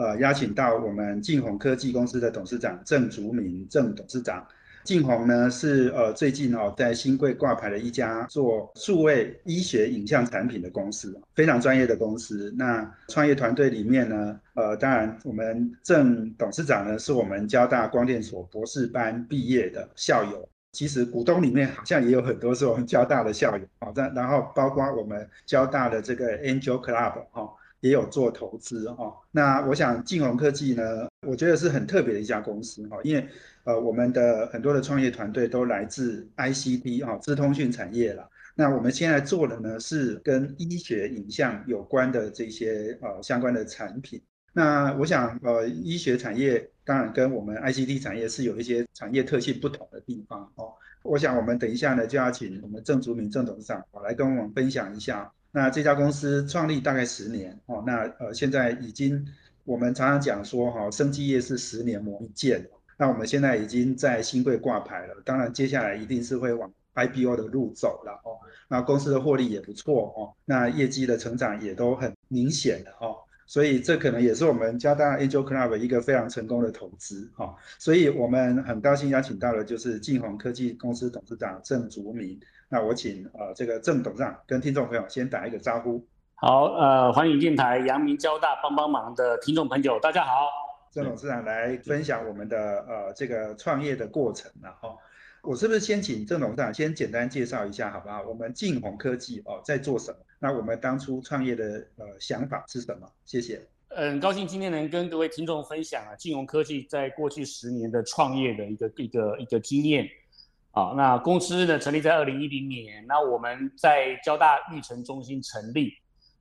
呃，邀请到我们晋宏科技公司的董事长郑竹明郑董事长。晋宏呢是呃最近哦在新贵挂牌的一家做数位医学影像产品的公司，非常专业的公司。那创业团队里面呢，呃，当然我们郑董事长呢是我们交大光电所博士班毕业的校友。其实股东里面好像也有很多是我们交大的校友啊，然然后包括我们交大的这个 Angel Club 哈，也有做投资哈。那我想晋宏科技呢，我觉得是很特别的一家公司哈，因为呃我们的很多的创业团队都来自 ICT 哈，资通讯产业了。那我们现在做的呢是跟医学影像有关的这些呃相关的产品。那我想呃医学产业。当然，跟我们 ICT 产业是有一些产业特性不同的地方哦。我想我们等一下呢，就要请我们郑竹明郑董事长来跟我们分享一下。那这家公司创立大概十年哦，那呃现在已经我们常常讲说哈，生技业是十年磨一剑。那我们现在已经在新贵挂牌了，当然接下来一定是会往 IPO 的路走了哦。那公司的获利也不错哦，那业绩的成长也都很明显的哦。所以这可能也是我们交大 Angel Club 一个非常成功的投资哈，所以我们很高兴邀请到的就是晋宏科技公司董事长郑竹明。那我请呃这个郑董事长跟听众朋友先打一个招呼。好，呃，欢迎电台阳明交大帮帮忙的听众朋友，大家好。郑董事长来分享我们的呃这个创业的过程然后。我是不是先请郑董事长先简单介绍一下，好不好？我们晋宏科技哦在做什么？那我们当初创业的呃想法是什么？谢谢。嗯，高兴今天能跟各位听众分享啊，晋宏科技在过去十年的创业的一个一个一个经验。啊，那公司呢成立在二零一零年，那我们在交大育成中心成立，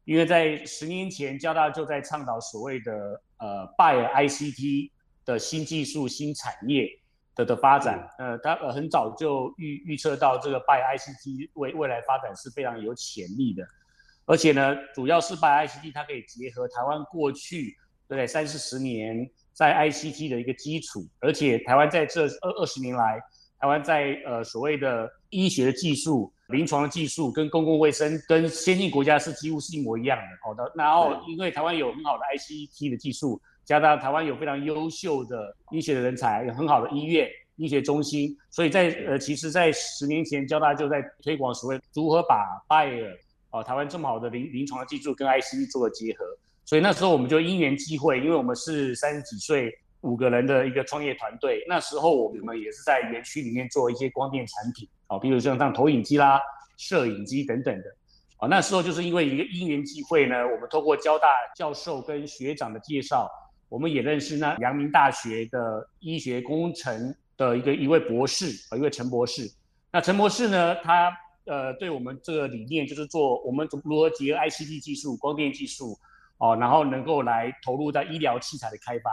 因为在十年前交大就在倡导所谓的呃拜尔 ICT 的新技术新产业。的的发展，呃，他呃很早就预预测到这个 by ICT 未未来发展是非常有潜力的，而且呢，主要是 by ICT 它可以结合台湾过去对三四十年在 ICT 的一个基础，而且台湾在这二二十年来，台湾在呃所谓的医学的技术、临床的技术跟公共卫生跟先进国家是几乎是一模一样的。好的，然后因为台湾有很好的 ICT 的技术。加上台湾有非常优秀的医学的人才，有很好的医院、医学中心，所以在呃，其实，在十年前，交大就在推广所谓如何把拜耳哦，台湾这么好的临临床的技术跟 ICT 做了结合。所以那时候我们就因缘际会，因为我们是三十几岁五个人的一个创业团队，那时候我们也是在园区里面做一些光电产品，哦，比如像像投影机啦、摄影机等等的。哦，那时候就是因为一个因缘际会呢，我们透过交大教授跟学长的介绍。我们也认识那阳明大学的医学工程的一个一位博士啊，一位陈博士。那陈博士呢，他呃对我们这个理念就是做我们如何结合 ICT 技术、光电技术哦，然后能够来投入在医疗器材的开发。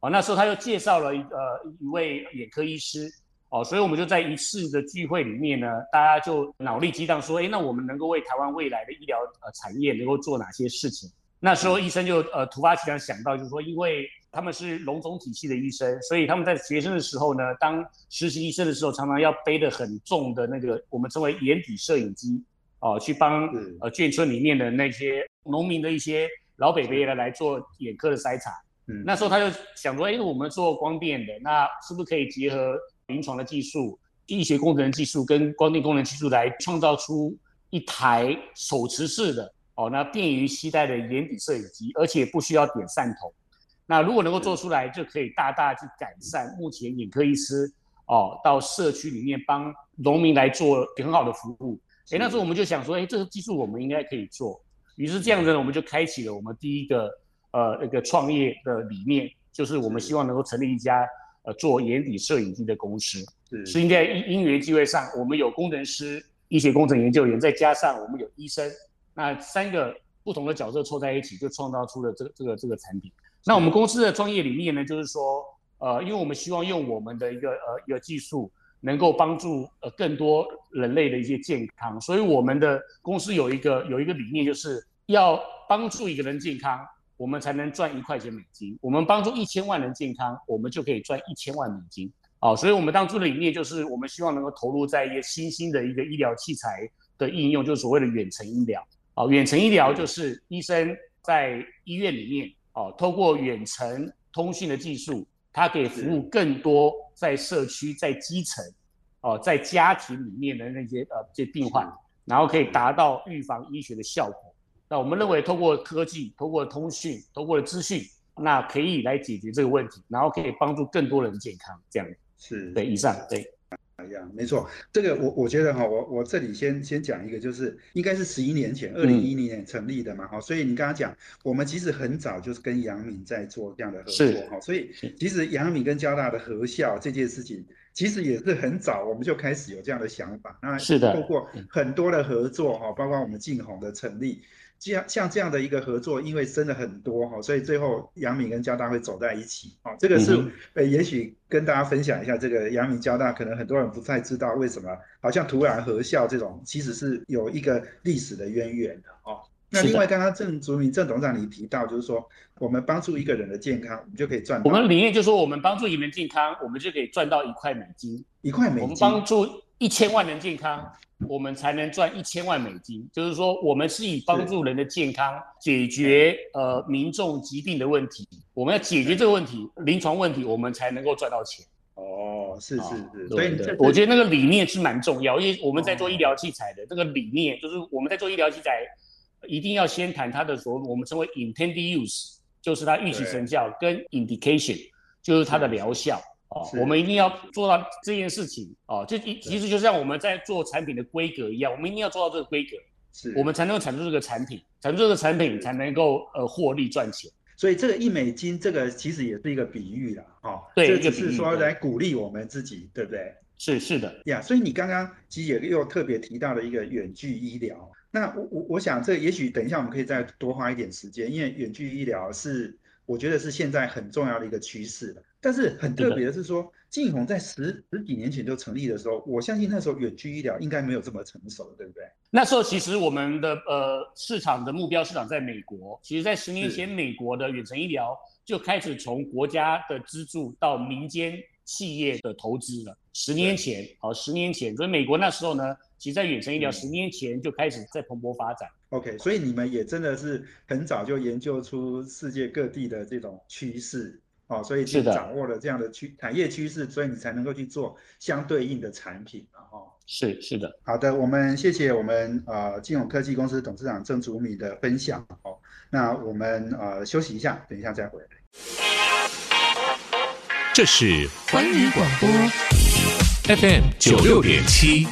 哦，那时候他又介绍了一呃一位眼科医师哦，所以我们就在一次的聚会里面呢，大家就脑力激荡说，哎，那我们能够为台湾未来的医疗呃产业能够做哪些事情？那时候医生就呃突发奇想想到，就是说，因为他们是龙总体系的医生，所以他们在学生的时候呢，当实习医生的时候，常常要背的很重的那个我们称为眼底摄影机哦，去帮呃眷村里面的那些农民的一些老北北来来做眼科的筛查。嗯，那时候他就想说，哎，我们做光电的，那是不是可以结合临床的技术、医学工程技术跟光电工程技术来创造出一台手持式的？哦，那便于携带的眼底摄影机，而且不需要点散头。那如果能够做出来，就可以大大去改善目前眼科医师哦到社区里面帮农民来做很好的服务。哎，那时候我们就想说，哎，这个技术我们应该可以做。于是这样子呢，我们就开启了我们第一个呃一个创业的理念，就是我们希望能够成立一家呃做眼底摄影机的公司。是，是应该因因缘机会上，我们有工程师、医学工程研究员，再加上我们有医生。那三个不同的角色凑在一起，就创造出了这个这个这个产品。那我们公司的创业理念呢，就是说，呃，因为我们希望用我们的一个呃一个技术，能够帮助呃更多人类的一些健康，所以我们的公司有一个有一个理念，就是要帮助一个人健康，我们才能赚一块钱美金。我们帮助一千万人健康，我们就可以赚一千万美金。哦，所以我们当初的理念就是，我们希望能够投入在一个新兴的一个医疗器材的应用，就是所谓的远程医疗。哦，远程医疗就是医生在医院里面，哦，透过远程通讯的技术，它可以服务更多在社区、在基层，哦，在家庭里面的那些呃这些病患，然后可以达到预防医学的效果。那我们认为，透过科技、透过通讯、透过资讯，那可以来解决这个问题，然后可以帮助更多人健康，这样。是对以上对，哎呀没错。这个我我觉得哈，我我这里先先讲一个，就是应该是十一年前，二零一零年成立的嘛哈。所以你刚刚讲，我们其实很早就是跟杨敏在做这样的合作哈。所以其实杨敏跟交大的合校这件事情，其实也是很早我们就开始有这样的想法。那是的，透过很多的合作哈，包括我们晋宏的成立。这样像这样的一个合作，因为真的很多哈，所以最后杨敏跟交大会走在一起啊。这个是呃，也许跟大家分享一下，这个杨敏交大可能很多人不太知道为什么，好像突然合校这种，其实是有一个历史的渊源的哦。那另外刚刚郑竹明郑董事长你提到，就是说我们帮助一个人的健康，我们就可以赚。我们理念就是说，我们帮助一个人健康，我们就可以赚到一块美金。一块美金。我们帮助一千万人健康。我们才能赚一千万美金，就是说，我们是以帮助人的健康，解决呃民众疾病的问题。我们要解决这个问题，临床问题，我们才能够赚到钱。哦，是是是，所以我觉得那个理念是蛮重要，因为我们在做医疗器材的这个理念，就是我们在做医疗器材，一定要先谈它的所我们称为 intended use，就是它预期成效，跟 indication，就是它的疗效。哦，我们一定要做到这件事情哦，就一其实就像我们在做产品的规格一样，我们一定要做到这个规格，是，我们才能够产出这个产品，产出这个产品才能够呃获利赚钱。所以这个一美金，这个其实也是一个比喻啦，哦，对，这只是说来鼓励我们自己，对不对？是是的。呀，所以你刚刚其实也又特别提到了一个远距医疗，那我我我想这也许等一下我们可以再多花一点时间，因为远距医疗是我觉得是现在很重要的一个趋势了。但是很特别的是说，晋宏在十十几年前就成立的时候，我相信那时候远距医疗应该没有这么成熟，对不对？那时候其实我们的呃市场的目标市场在美国，其实在十年前，美国的远程医疗就开始从国家的资助到民间企业的投资了。十年前，好，十年前，所以美国那时候呢，其实在远程医疗十年前就开始在蓬勃发展。OK，所以你们也真的是很早就研究出世界各地的这种趋势。哦，所以就掌握了这样的趋产业趋势，所以你才能够去做相对应的产品嘛，哈。是是的，好的，我们谢谢我们呃金融科技公司董事长郑祖米的分享，哦，那我们呃休息一下，等一下再回来。这是环宇广播 FM 九六点七，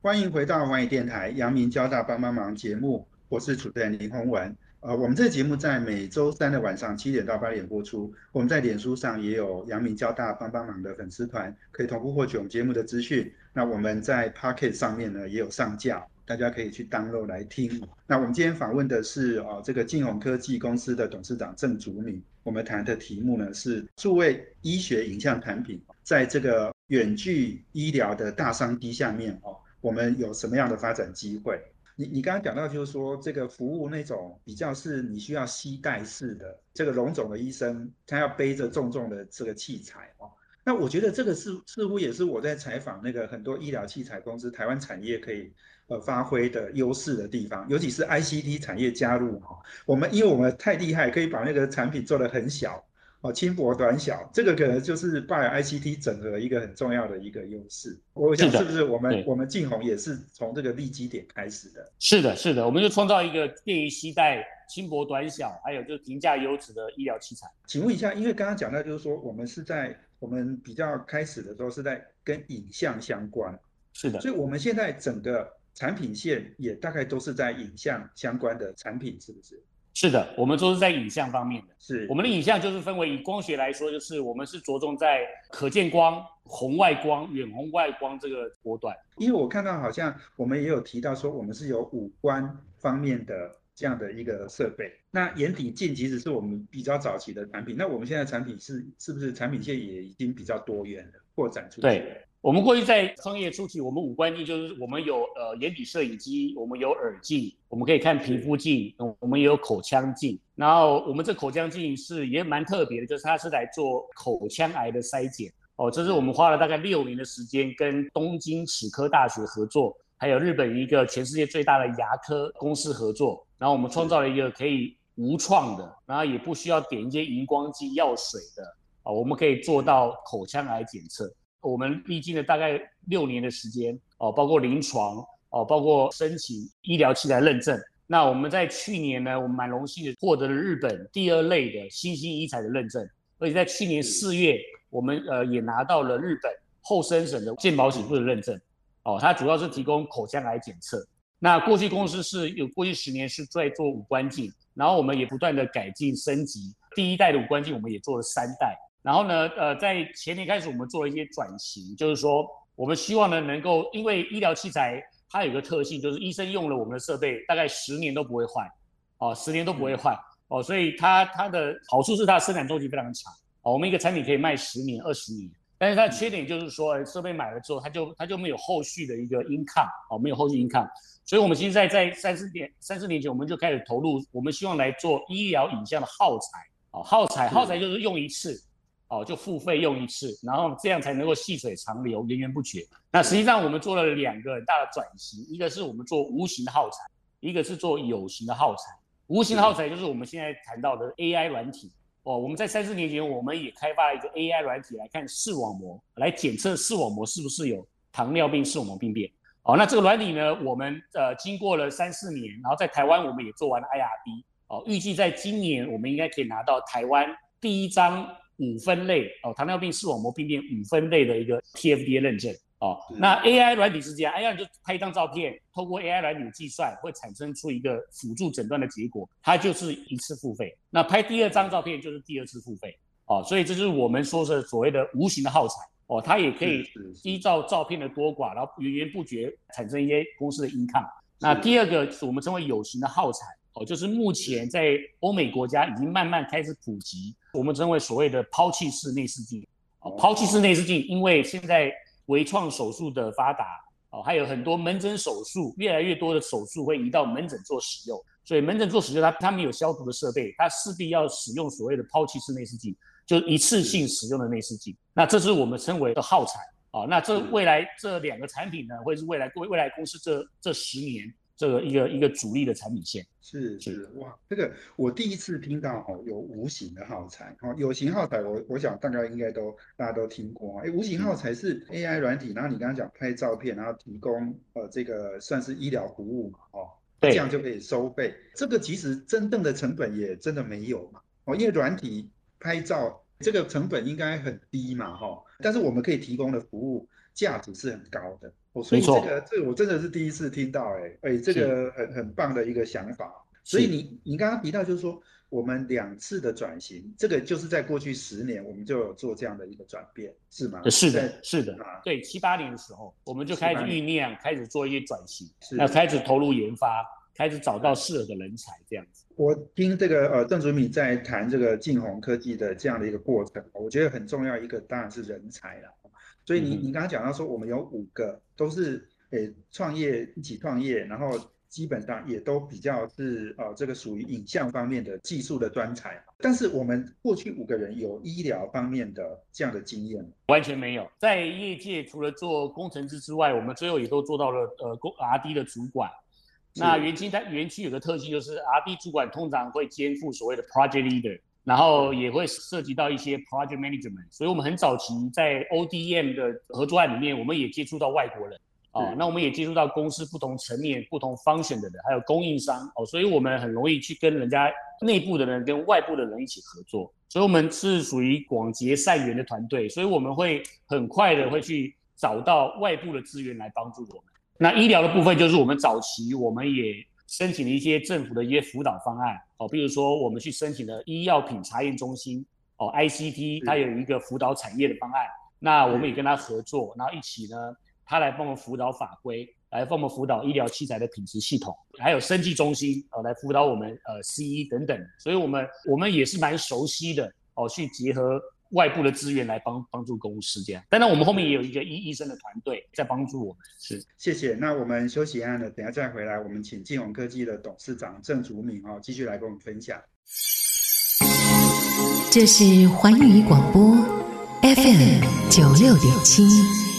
欢迎回到环宇电台阳明交大帮帮忙节目，我是主持人林宏文。呃，我们这个节目在每周三的晚上七点到八点播出。我们在脸书上也有阳明交大帮帮忙的粉丝团，可以同步获取我们节目的资讯。那我们在 Pocket 上面呢也有上架，大家可以去 download 来听。那我们今天访问的是呃这个晋宏科技公司的董事长郑祖敏。我们谈的题目呢是数位医学影像产品在这个远距医疗的大商机下面哦，我们有什么样的发展机会？你你刚刚讲到，就是说这个服务那种比较是你需要携带式的，这个龙总的医生他要背着重重的这个器材哦。那我觉得这个是似乎也是我在采访那个很多医疗器材公司，台湾产业可以呃发挥的优势的地方，尤其是 ICT 产业加入哈，我们因为我们太厉害，可以把那个产品做得很小。哦，轻薄短小，这个可能就是拜 ICT 整合一个很重要的一个优势。我想是不是我们我们晋宏也是从这个利基点开始的？是的，是的，我们就创造一个便于携带、轻薄短小，还有就是评价优质的医疗器材。请问一下，因为刚刚讲到就是说，我们是在我们比较开始的时候是在跟影像相关，是的，所以我们现在整个产品线也大概都是在影像相关的产品，是不是？是的，我们都是在影像方面的。是，我们的影像就是分为以光学来说，就是我们是着重在可见光、红外光、远红外光这个波段。因为我看到好像我们也有提到说，我们是有五官方面的这样的一个设备。那眼底镜其实是我们比较早期的产品，那我们现在产品是是不是产品线也已经比较多元了，扩展出去？对。我们过去在创业初期，我们五官镜就是我们有呃眼底摄影机，我们有耳镜，我们可以看皮肤镜，我们也有口腔镜。然后我们这口腔镜是也蛮特别的，就是它是来做口腔癌的筛检哦。这是我们花了大概六年的时间，跟东京齿科大学合作，还有日本一个全世界最大的牙科公司合作，然后我们创造了一个可以无创的，然后也不需要点一些荧光剂药水的啊，我们可以做到口腔癌检测。我们历经了大概六年的时间哦，包括临床哦，包括申请医疗器材认证。那我们在去年呢，我们蛮荣幸的获得了日本第二类的新兴医材的认证，而且在去年四月，我们呃也拿到了日本厚生省的健保指数的认证。哦，它主要是提供口腔癌检测。那过去公司是有过去十年是在做五官镜，然后我们也不断的改进升级，第一代的五官镜我们也做了三代。然后呢，呃，在前年开始，我们做了一些转型，就是说，我们希望呢，能够，因为医疗器材它有一个特性，就是医生用了我们的设备，大概十年都不会坏，哦，十年都不会坏，哦，所以它它的好处是它的生产周期非常长，哦，我们一个产品可以卖十年、二十年，但是它的缺点就是说，设备买了之后，它就它就没有后续的一个 income，哦，没有后续 income，所以我们其实在在三四年三四年前，我们就开始投入，我们希望来做医疗影像的耗材，哦，耗材耗材就是用一次。哦，就付费用一次，然后这样才能够细水长流、源源不绝。那实际上我们做了两个很大的转型，一个是我们做无形的耗材，一个是做有形的耗材。无形的耗材就是我们现在谈到的 AI 软体。哦，我们在三四年前，我们也开发了一个 AI 软体来看视网膜，来检测视网膜是不是有糖尿病视网膜病变。哦，那这个软体呢，我们呃经过了三四年，然后在台湾我们也做完了 IRB。哦，预计在今年我们应该可以拿到台湾第一张。五分类哦，糖尿病视网膜病变五分类的一个 TFDA 认证哦。那 AI 软体是这样，AI 就拍一张照片，透过 AI 软体计算，会产生出一个辅助诊断的结果，它就是一次付费。那拍第二张照片就是第二次付费哦。所以这就是我们说的所谓的无形的耗材哦，它也可以依照照片的多寡，然后源源不绝产生一些公司的 income。那第二个是我们称为有形的耗材。哦，就是目前在欧美国家已经慢慢开始普及，我们称为所谓的抛弃式内视镜。哦，抛弃式内视镜，因为现在微创手术的发达，哦，还有很多门诊手术，越来越多的手术会移到门诊做使用，所以门诊做使用，它它没有消毒的设备，它势必要使用所谓的抛弃式内视镜，就一次性使用的内视镜。那这是我们称为的耗材。哦，那这未来这两个产品呢，会是未来未未来公司这这十年。这个一个一个主力的产品线。是是。哇，这个我第一次听到哦，有无形的耗材哦，有形耗材我我想大概应该都大家都听过哎，无形耗材是 AI 软体，然后你刚刚讲拍照片，然后提供呃这个算是医疗服务嘛哦，这样就可以收费，这个其实真正的成本也真的没有嘛哦，因为软体拍照这个成本应该很低嘛哈，但是我们可以提供的服务价值是很高的。哦，所以这个这我真的是第一次听到，哎哎，这个很很棒的一个想法。所以你你刚刚提到就是说，我们两次的转型，这个就是在过去十年我们就有做这样的一个转变，是吗？是的，是的，对，七八年的时候我们就开始酝酿，开始做一些转型，那开始投入研发，开始找到适合的人才，这样子。我听这个呃邓祖敏在谈这个晋宏科技的这样的一个过程，我觉得很重要一个当然是人才了。所以你你刚刚讲到说，我们有五个都是诶创业一起创业，然后基本上也都比较是呃这个属于影像方面的技术的专才。但是我们过去五个人有医疗方面的这样的经验完全没有。在业界除了做工程师之外，我们最后也都做到了呃工 R D 的主管。那园区它园区有个特性就是 R D 主管通常会肩负所谓的 Project Leader。然后也会涉及到一些 project management，所以我们很早期在 ODM 的合作案里面，我们也接触到外国人啊，那我们也接触到公司不同层面、不同 function 的人，还有供应商哦，所以我们很容易去跟人家内部的人跟外部的人一起合作，所以我们是属于广结善缘的团队，所以我们会很快的会去找到外部的资源来帮助我们。那医疗的部分就是我们早期我们也。申请了一些政府的一些辅导方案，哦，比如说我们去申请了医药品查验中心，哦，ICT，它有一个辅导产业的方案，那我们也跟他合作，然后一起呢，他来帮我们辅导法规，来帮我们辅导医疗器材的品质系统，还有生技中心哦来辅导我们呃 C E 等等，所以我们我们也是蛮熟悉的哦，去结合外部的资源来帮帮助公司这样。当然，我们后面也有一个医医生的团队在帮助我们。是，谢谢。那我们休息一下呢，等下再回来，我们请金融科技的董事长郑竹敏哦，继续来跟我们分享。这是环宇广播 FM 九六点七。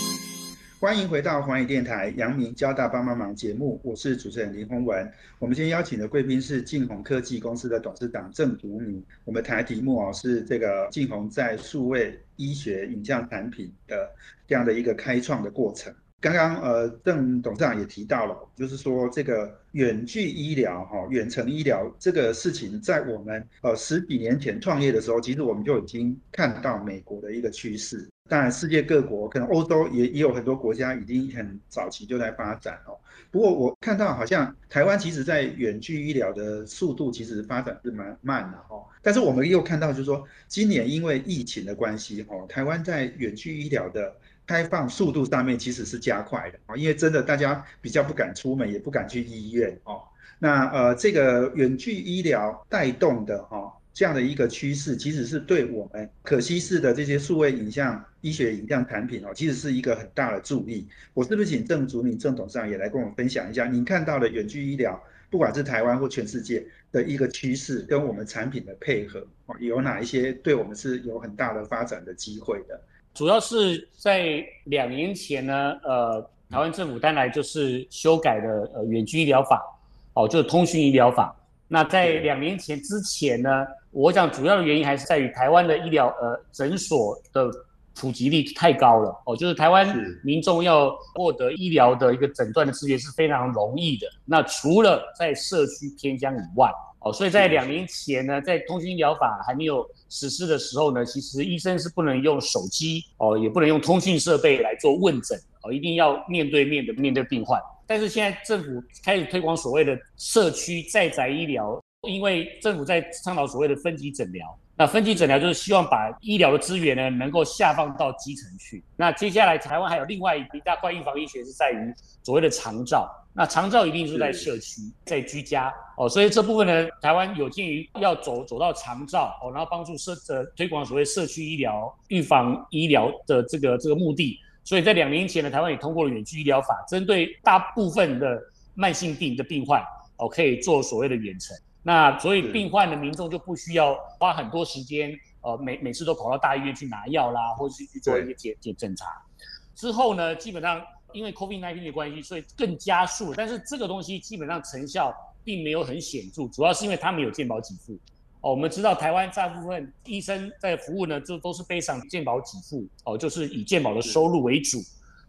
欢迎回到环宇电台阳明交大帮帮忙节目，我是主持人林宏文。我们今天邀请的贵宾是晋宏科技公司的董事长郑竹明。我们谈的题目哦是这个晋宏在数位医学影像产品的这样的一个开创的过程。刚刚呃郑董事长也提到了，就是说这个远距医疗哈，远程医疗这个事情，在我们呃十几年前创业的时候，其实我们就已经看到美国的一个趋势。当然，世界各国可能欧洲也也有很多国家已经很早期就在发展哦。不过我看到好像台湾其实在远距医疗的速度其实发展是蛮慢的哈。但是我们又看到就是说，今年因为疫情的关系哈，台湾在远距医疗的开放速度上面其实是加快的啊，因为真的大家比较不敢出门，也不敢去医院哦。那呃，这个远距医疗带动的哈。这样的一个趋势，其实是对我们可稀释的这些数位影像医学影像产品哦，其实是一个很大的助力。我是不是请郑主敏郑董事长也来跟我们分享一下，您看到的远距医疗，不管是台湾或全世界的一个趋势，跟我们产品的配合哦，有哪一些对我们是有很大的发展的机会的？主要是在两年前呢，呃，台湾政府当然就是修改的呃远距医疗法，哦，就是通讯医疗法。那在两年前之前呢？我想主要的原因还是在于台湾的医疗呃诊所的普及率太高了哦，就是台湾民众要获得医疗的一个诊断的资源是非常容易的。那除了在社区偏乡以外哦，所以在两年前呢，在通讯医疗法还没有实施的时候呢，其实医生是不能用手机哦，也不能用通讯设备来做问诊哦，一定要面对面的面对病患。但是现在政府开始推广所谓的社区在宅医疗。因为政府在倡导所谓的分级诊疗，那分级诊疗就是希望把医疗的资源呢能够下放到基层去。那接下来台湾还有另外一大块预防医学是在于所谓的长照，那长照一定是在社区，在居家哦，所以这部分呢，台湾有鉴于要走走到长照哦，然后帮助社呃推广所谓社区医疗、预防医疗的这个这个目的，所以在两年前呢，台湾也通过了远距医疗法，针对大部分的慢性病的病患哦，可以做所谓的远程。那所以病患的民众就不需要花很多时间，呃，每每次都跑到大医院去拿药啦，或者是去做一些检检检查。之后呢，基本上因为 COVID-19 的关系，所以更加速。但是这个东西基本上成效并没有很显著，主要是因为他们有健保给付。哦，我们知道台湾大部分医生在服务呢，就都是背上健保给付，哦，就是以健保的收入为主。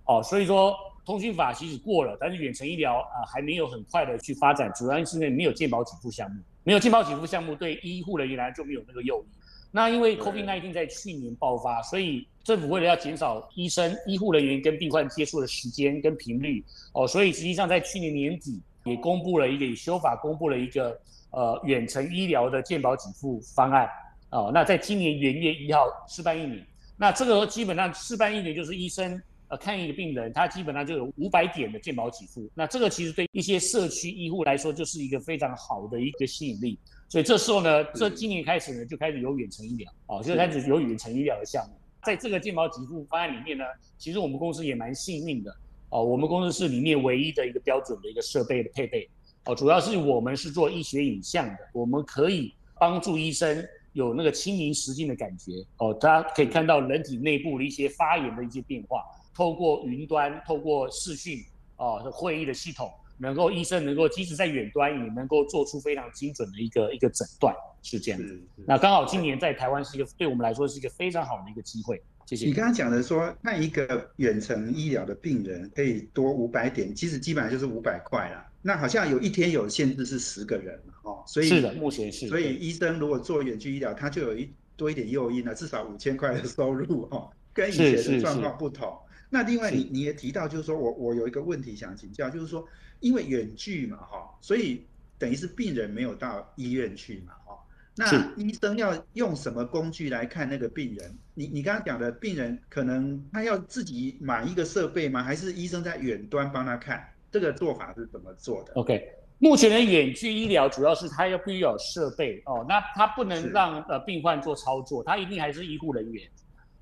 哦，所以说。通讯法其实过了，但是远程医疗啊还没有很快的去发展，主要是因为没有健保给付项目，没有健保给付项目对医护人员来就没有那个诱因。那因为 COVID-19 在去年爆发，所以政府为了要减少医生、医护人员跟病患接触的时间跟频率，哦，所以实际上在去年年底也公布了一个修法，公布了一个呃远程医疗的健保给付方案。哦，那在今年元月一号试办一年，那这个基本上试办一年就是医生。呃，看一个病人，他基本上就有五百点的健保给付，那这个其实对一些社区医护来说，就是一个非常好的一个吸引力。所以这时候呢，这今年开始呢，就开始有远程医疗，哦，就开始有远程医疗的项目。在这个健保给付方案里面呢，其实我们公司也蛮幸运的，哦，我们公司是里面唯一的一个标准的一个设备的配备，哦，主要是我们是做医学影像的，我们可以帮助医生有那个亲临实境的感觉，哦，大家可以看到人体内部的一些发炎的一些变化。透过云端，透过视讯哦会议的系统，能够医生能够即使在远端也能够做出非常精准的一个一个诊断，是这样子。那刚好今年在台湾是一个对我们来说是一个非常好的一个机会。谢谢。你刚刚讲的说，那一个远程医疗的病人可以多五百点，其实基本上就是五百块啦。那好像有一天有限制是十个人哦，所以是的，目前是。所以医生如果做远距医疗，他就有一多一点诱因了，至少五千块的收入哦，跟以前的状况不同。那另外，你你也提到，就是说我我有一个问题想请教，就是说，因为远距嘛，哈，所以等于是病人没有到医院去嘛，哈，那医生要用什么工具来看那个病人？你你刚刚讲的病人可能他要自己买一个设备吗？还是医生在远端帮他看？这个做法是怎么做的？OK，目前的远距医疗主要是它要必须有设备哦，那它不能是让呃病患做操作，它一定还是医护人员。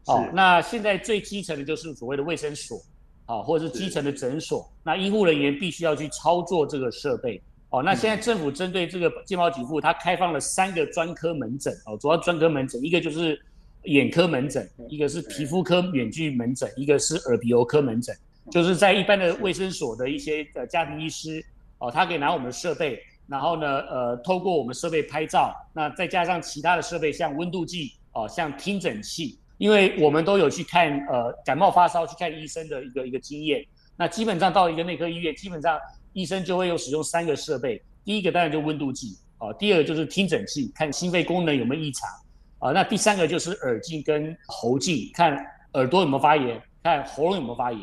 是哦，那现在最基层的就是所谓的卫生所，啊、或者是基层的诊所，那医护人员必须要去操作这个设备。哦，那现在政府针对这个健保给付，它开放了三个专科门诊，哦，主要专科门诊，一个就是眼科门诊，一个是皮肤科远距门诊，一个是耳鼻喉科门诊，就是在一般的卫生所的一些呃家庭医师，哦，他可以拿我们的设备，然后呢，呃，透过我们设备拍照，那再加上其他的设备，像温度计，哦，像听诊器，因为我们都有去看呃感冒发烧去看医生的一个一个经验，那基本上到一个内科医院，基本上医生就会有使用三个设备，第一个当然就温度计，哦，第二个就是听诊器，看心肺功能有没有异常，啊，那第三个就是耳镜跟喉镜，看耳朵有没有发炎，看喉咙有没有发炎。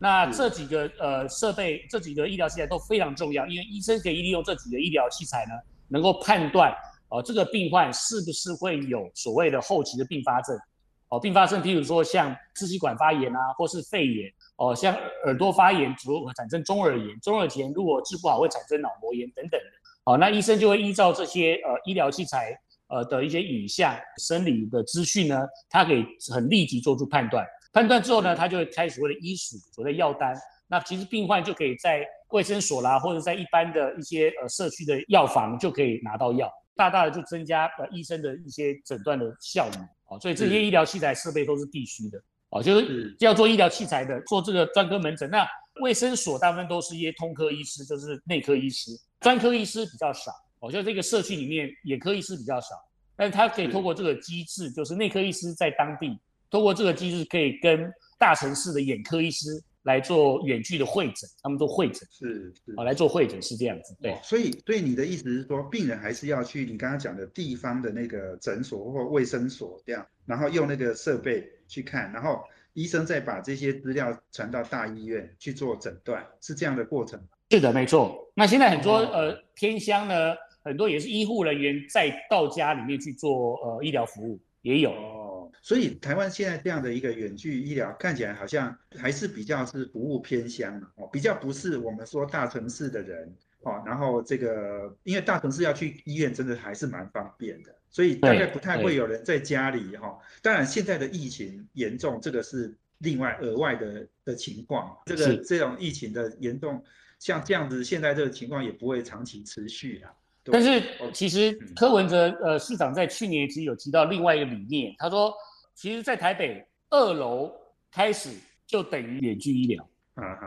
那是这几个呃设备，这几个医疗器材都非常重要，因为医生可以利用这几个医疗器材呢，能够判断哦、这个病患是不是会有所谓的后期的并发症。哦，并发症，譬如说像支气管发炎啊，或是肺炎，哦，像耳朵发炎，主产生中耳炎，中耳炎如果治不好会产生脑膜炎等等的。哦，那医生就会依照这些呃医疗器材呃的一些影像、生理的资讯呢，他可以很立即做出判断。判断之后呢，他就会开所谓的医嘱、所谓的药单。那其实病患就可以在卫生所啦，或者在一般的一些呃社区的药房就可以拿到药，大大的就增加呃医生的一些诊断的效率。哦，所以这些医疗器材设备都是必须的。哦，就是是要做医疗器材的，做这个专科门诊。那卫生所大部分都是一些通科医师，就是内科医师，专科医师比较少。哦，就这个社区里面，眼科医师比较少，但是他可以是透过这个机制，就是内科医师在当地，透过这个机制可以跟大城市的眼科医师来做远距的会诊，他们做会诊，是是哦，来做会诊是这样子，对哦。所以，所以你的意思是说，病人还是要去你刚刚讲的地方的那个诊所或卫生所这样，然后用那个设备去看，然后医生再把这些资料传到大医院去做诊断，是这样的过程吗。是的，没错。那现在很多哦呃偏乡呢，很多也是医护人员再到家里面去做呃医疗服务，也有。哦，所以台湾现在这样的一个远距医疗，看起来好像还是比较是服务偏乡的哦，比较不是我们说大城市的人哦，然后这个因为大城市要去医院真的还是蛮方便的，所以大概不太会有人在家里哈、当然现在的疫情严重，这个是另外额外的的情况，这个这种疫情的严重，像这样子现在这个情况也不会长期持续啊。但是哦其实嗯。柯文哲呃市长在去年其实有提到另外一个理念，他说，其实，在台北二楼开始就等于远距医疗，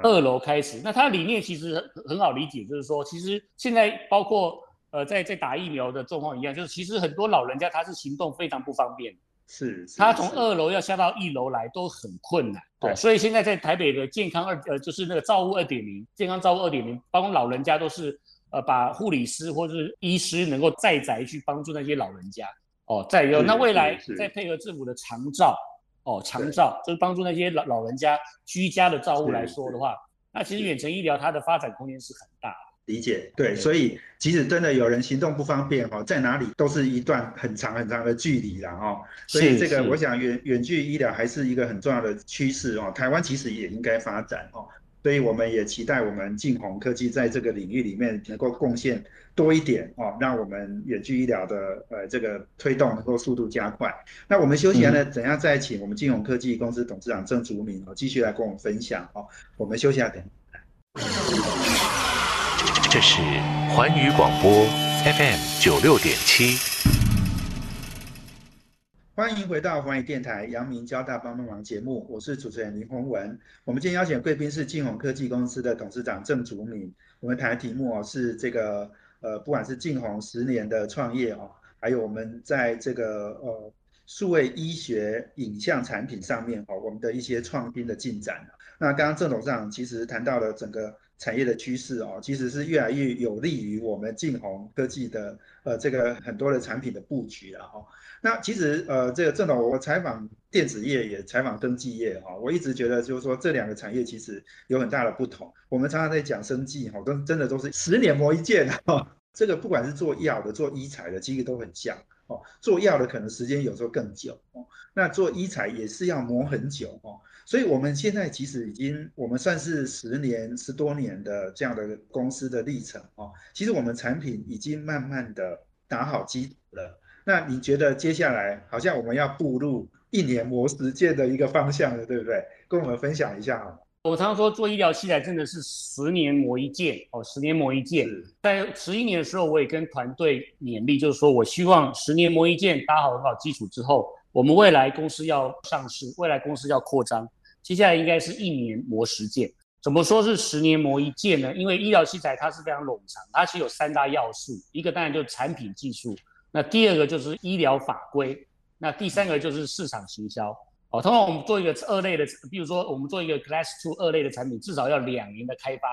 二楼开始。那它的理念其实很很好理解，就是说，其实现在包括呃在在打疫苗的状况一样，就是其实很多老人家他是行动非常不方便，是，是他从二楼要下到一楼来都很困难。对哦，所以现在在台北的健康二呃就是那个照护二点零，健康照护二点零，包括老人家都是呃把护理师或者是医师能够在宅去帮助那些老人家。哦，再有那未来再配合政府的长照，哦长照就是帮助那些老老人家居家的照护来说的话，那其实远程医疗它的发展空间是很大的。理解，对，对。所以即使真的有人行动不方便哈，在哪里都是一段很长很长的距离了哈，所以是这个我想远远距医疗还是一个很重要的趋势哦，台湾其实也应该发展哦，所以我们也期待我们晋宏科技在这个领域里面能够贡献多一点哦，让我们远距医疗的呃这个推动能够速度加快。那我们休息完了，等一下再请我们晋宏科技公司董事长郑竹明哦继续来跟我们分享哦，我们休息一下等。这是环宇广播 FM 九六点七。欢迎回到环宇电台阳明交大帮帮忙节目，我是主持人林宏文。我们今天邀请贵宾是晋宏科技公司的董事长郑祖敏。我们谈的题目哦是这个呃，不管是晋宏十年的创业哦，还有我们在这个呃数位医学影像产品上面哦，我们的一些创新的进展。那刚刚郑董事长其实谈到了整个产业的趋势哦，其实是越来越有利于我们晋宏科技的呃这个很多的产品的布局了哦。那其实呃，这个郑董，我采访电子业也采访登记业哈、我一直觉得就是说这两个产业其实有很大的不同。我们常常在讲生技哈，都真的都是十年磨一剑哈、这个不管是做药的、做医材的，其实都很像哦。哦，做药的可能时间有时候更久哦。那做医材也是要磨很久哦。所以我们现在其实已经，我们算是十年、十多年的这样的公司的历程哦。其实我们产品已经慢慢的打好基础了。那你觉得接下来好像我们要步入一年磨十件的一个方向了，对不对？跟我们分享一下好吗？我常常说做医疗器材真的是十年磨一剑哦，十年磨一剑。在十一年的时候，我也跟团队勉励，就是说我希望十年磨一剑，打好很好基础之后，我们未来公司要上市，未来公司要扩张，接下来应该是一年磨十件。怎么说是十年磨一剑呢？因为医疗器材它是非常冗长，它其实有三大要素，一个当然就是产品技术，那第二个就是医疗法规，那第三个就是市场行销。哦，通常我们做一个二类的，比如说我们做一个 Class Two 二类的产品，至少要两年的开发，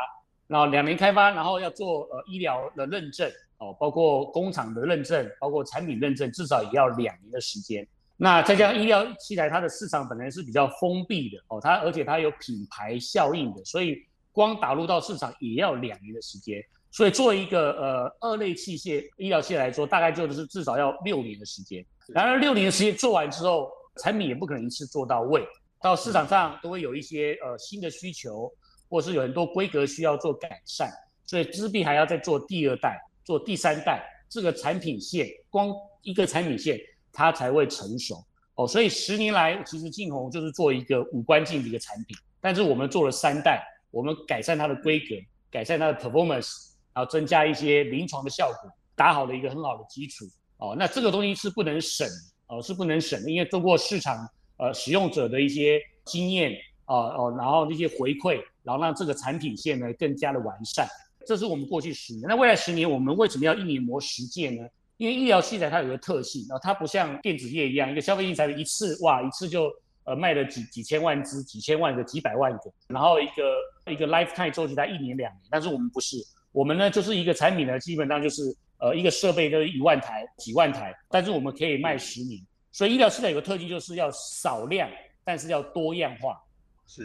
然后两年开发，然后要做呃医疗的认证，哦，包括工厂的认证，包括产品认证，至少也要两年的时间。那再加上医疗器材，它的市场本来是比较封闭的，哦，它而且它有品牌效应的，所以光打入到市场也要两年的时间。所以作为一个呃二类器械医疗器来说，大概就是至少要六年的时间。然而六年的时间做完之后，产品也不可能一次做到位，到市场上都会有一些呃新的需求，或是有很多规格需要做改善，所以资必还要再做第二代、做第三代，这个产品线光一个产品线它才会成熟哦。所以十年来，其实晋宏就是做一个五官镜的一个产品，但是我们做了三代，我们改善它的规格，改善它的 performance，然后增加一些临床的效果，打好了一个很好的基础哦。那这个东西是不能省。哦，是不能省的，因为通过市场呃使用者的一些经验啊哦，然后那些回馈，然后让这个产品线呢更加的完善。这是我们过去十年。那未来十年，我们为什么要一年磨十件呢？因为医疗器材它有个特性，啊，它不像电子业一样，一个消费性产品一次哇一次就呃卖了几几千万只、几千万个、几百万个，然后一个一个 lifetime 周期它一年两年。但是我们不是，我们呢就是一个产品呢，基本上就是。呃，一个设备都一万台、几万台，但是我们可以卖十年。所以医疗器材有个特性，就是要少量，但是要多样化。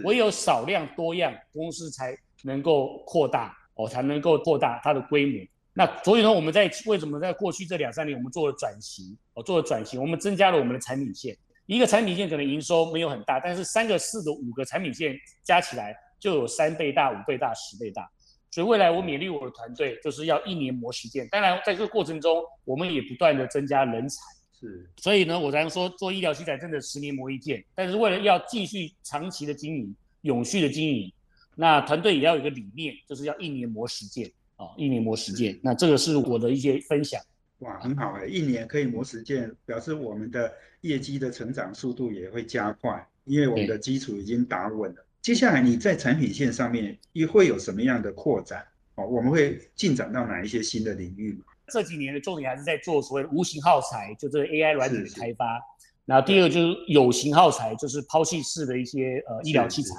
唯有少量多样，公司才能够扩大，哦，才能够扩大它的规模。那所以呢，我们在为什么在过去这两三年，我们做了转型，哦，做了转型，我们增加了我们的产品线。一个产品线可能营收没有很大，但是三个、四个、五个产品线加起来就有三倍大、五倍大、十倍大。所以未来我勉励我的团队，就是要一年磨十件。当然，在这个过程中，我们也不断的增加人才。是，所以呢，我才说做医疗器材真的十年磨一剑。但是为了要继续长期的经营、永续的经营，那团队也要有一个理念，就是要一年磨十件啊，一年磨十件。那这个是我的一些分享。哇，很好哎，一年可以磨十件，表示我们的业绩的成长速度也会加快，因为我们的基础已经打稳了。接下来你在产品线上面又会有什么样的扩展？哦，我们会进展到哪一些新的领域？这几年的重点还是在做所谓的无形耗材，就这个 AI 软体的开发。然后第二个就是有形耗材，就是抛弃式的一些呃医疗器材，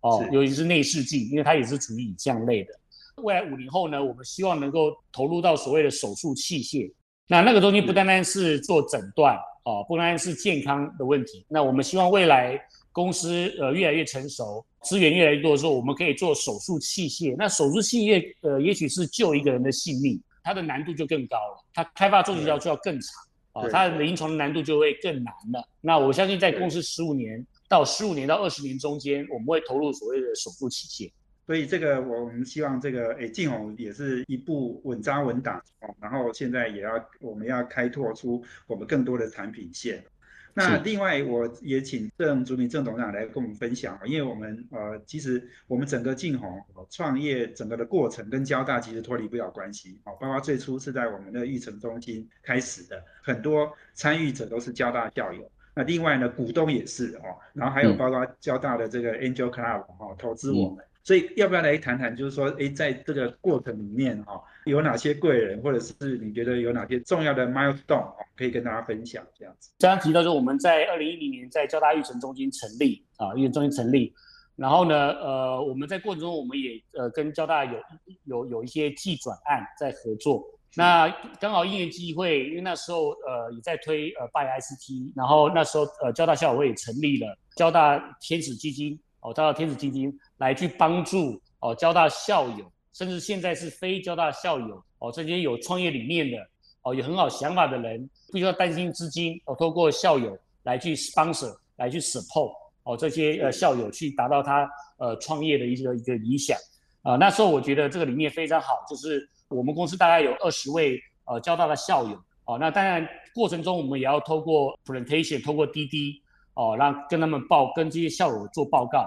哦，尤其是内视镜，因为它也是属于影像类的。未来五年后呢，我们希望能够投入到所谓的手术器械。那那个东西不单单是做诊断，哦，不单单是健康的问题。那我们希望未来。公司呃越来越成熟，资源越来越多的时候，我们可以做手术器械。那手术器械呃，也许是救一个人的性命，它的难度就更高了，它开发周期要就要更长啊，它的临床的难度就会更难了。那我相信在公司十五年到十五年到二十年中间，我们会投入所谓的手术器械。所以这个我们希望这个诶，晋宏也是一步稳扎稳打哦，然后现在也要我们要开拓出我们更多的产品线。那另外，我也请郑竹明郑董事长来跟我们分享因为我们呃，其实我们整个晋宏创业整个的过程跟交大其实脱离不了关系哦，包括最初是在我们的育成中心开始的，很多参与者都是交大校友。那另外呢，股东也是哦，然后还有包括交大的这个 Angel Club 哦，投资我们。所以要不要来谈谈，就是说，哎，在这个过程里面哈，有哪些贵人，或者是你觉得有哪些重要的 milestone 可以跟大家分享这样子？刚刚提到说，我们在二零一零年在交大育成中心成立啊，育成中心成立，然后呢，呃，我们在过程中我们也呃跟交大有有有一些技转案在合作。那刚好因缘机会，因为那时候呃也在推呃 By ICT，然后那时候呃交大校委会也成立了交大天使基金。哦，交大天使基金来去帮助哦，交大校友，甚至现在是非交大校友哦，这些有创业理念的，哦，有很好想法的人，不需要担心资金哦，透过校友来去 sponsor 来去 support 哦，这些呃校友去达到他呃创业的一个一个理想啊。那时候我觉得这个理念非常好，就是我们公司大概有二十位呃交大的校友哦，那当然过程中我们也要透过 presentation，透过滴滴哦，让跟他们报跟这些校友做报告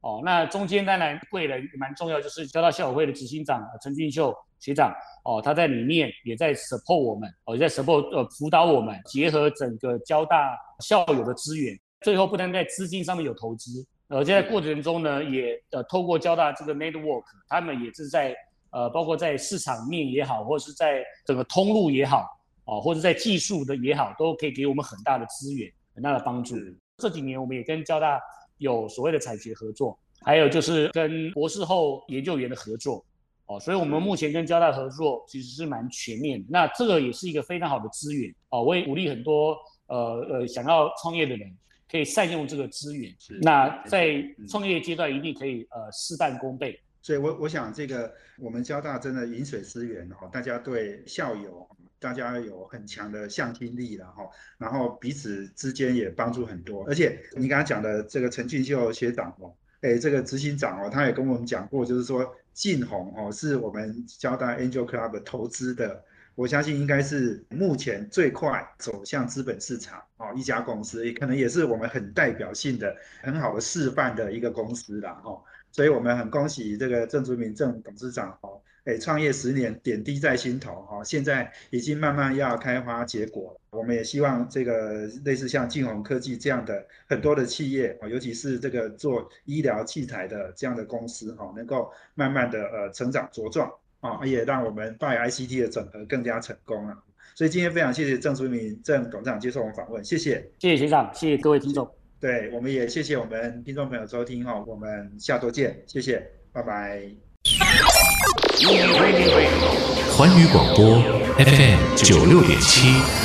哦。那中间当然贵人蛮重要，就是交大校友会的执行长陈俊秀学长。哦，他在里面也在 support 我们，哦，也在 support 呃辅导我们，结合整个交大校友的资源，最后不但在资金上面有投资，而且在过程中呢，也呃透过交大这个 network，他们也是在呃包括在市场面也好，或是在整个通路也好，哦，或者在技术的也好，都可以给我们很大的资源，很大的帮助。这几年我们也跟交大有所谓的产学合作，还有就是跟博士后研究员的合作。哦，所以我们目前跟交大合作其实是蛮全面的，那这个也是一个非常好的资源哦。我也鼓励很多呃呃想要创业的人可以善用这个资源，那在创业阶段一定可以呃事半功倍。所以，我我想这个我们交大真的饮水思源哦，大家对校友，大家有很强的向心力了哈，然后彼此之间也帮助很多。而且你刚刚讲的这个陈俊秀学长哦，哎，这个执行长哦，他也跟我们讲过，就是说。晋宏哦，是我们交大 Angel Club 投资的，我相信应该是目前最快走向资本市场哦一家公司，也可能也是我们很代表性的、很好的示范的一个公司了哦，所以我们很恭喜这个郑竹明郑董事长哦。哎，创业十年，点滴在心头哈，现在已经慢慢要开花结果了。我们也希望这个类似像晋宏科技这样的很多的企业啊，尤其是这个做医疗器材的这样的公司哈，能够慢慢的呃成长茁壮啊，也让我们拜 ICT 的整合更加成功啊。所以今天非常谢谢郑淑明郑董事长接受我们访问，谢谢，谢谢学长，谢谢各位听众。对，我们也谢谢我们听众朋友收听哈，我们下周见，谢谢，拜拜。环宇广播 FM 九六点七。